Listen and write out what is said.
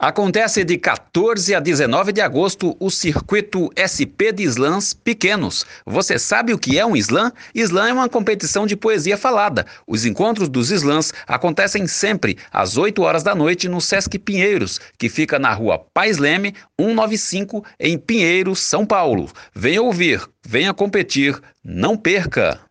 Acontece de 14 a 19 de agosto o circuito SP de slams pequenos. Você sabe o que é um slam? Slam é uma competição de poesia falada. Os encontros dos slams acontecem sempre às 8 horas da noite no Sesc Pinheiros, que fica na rua Pais Leme, 195, em Pinheiros, São Paulo. Venha ouvir, venha competir, não perca!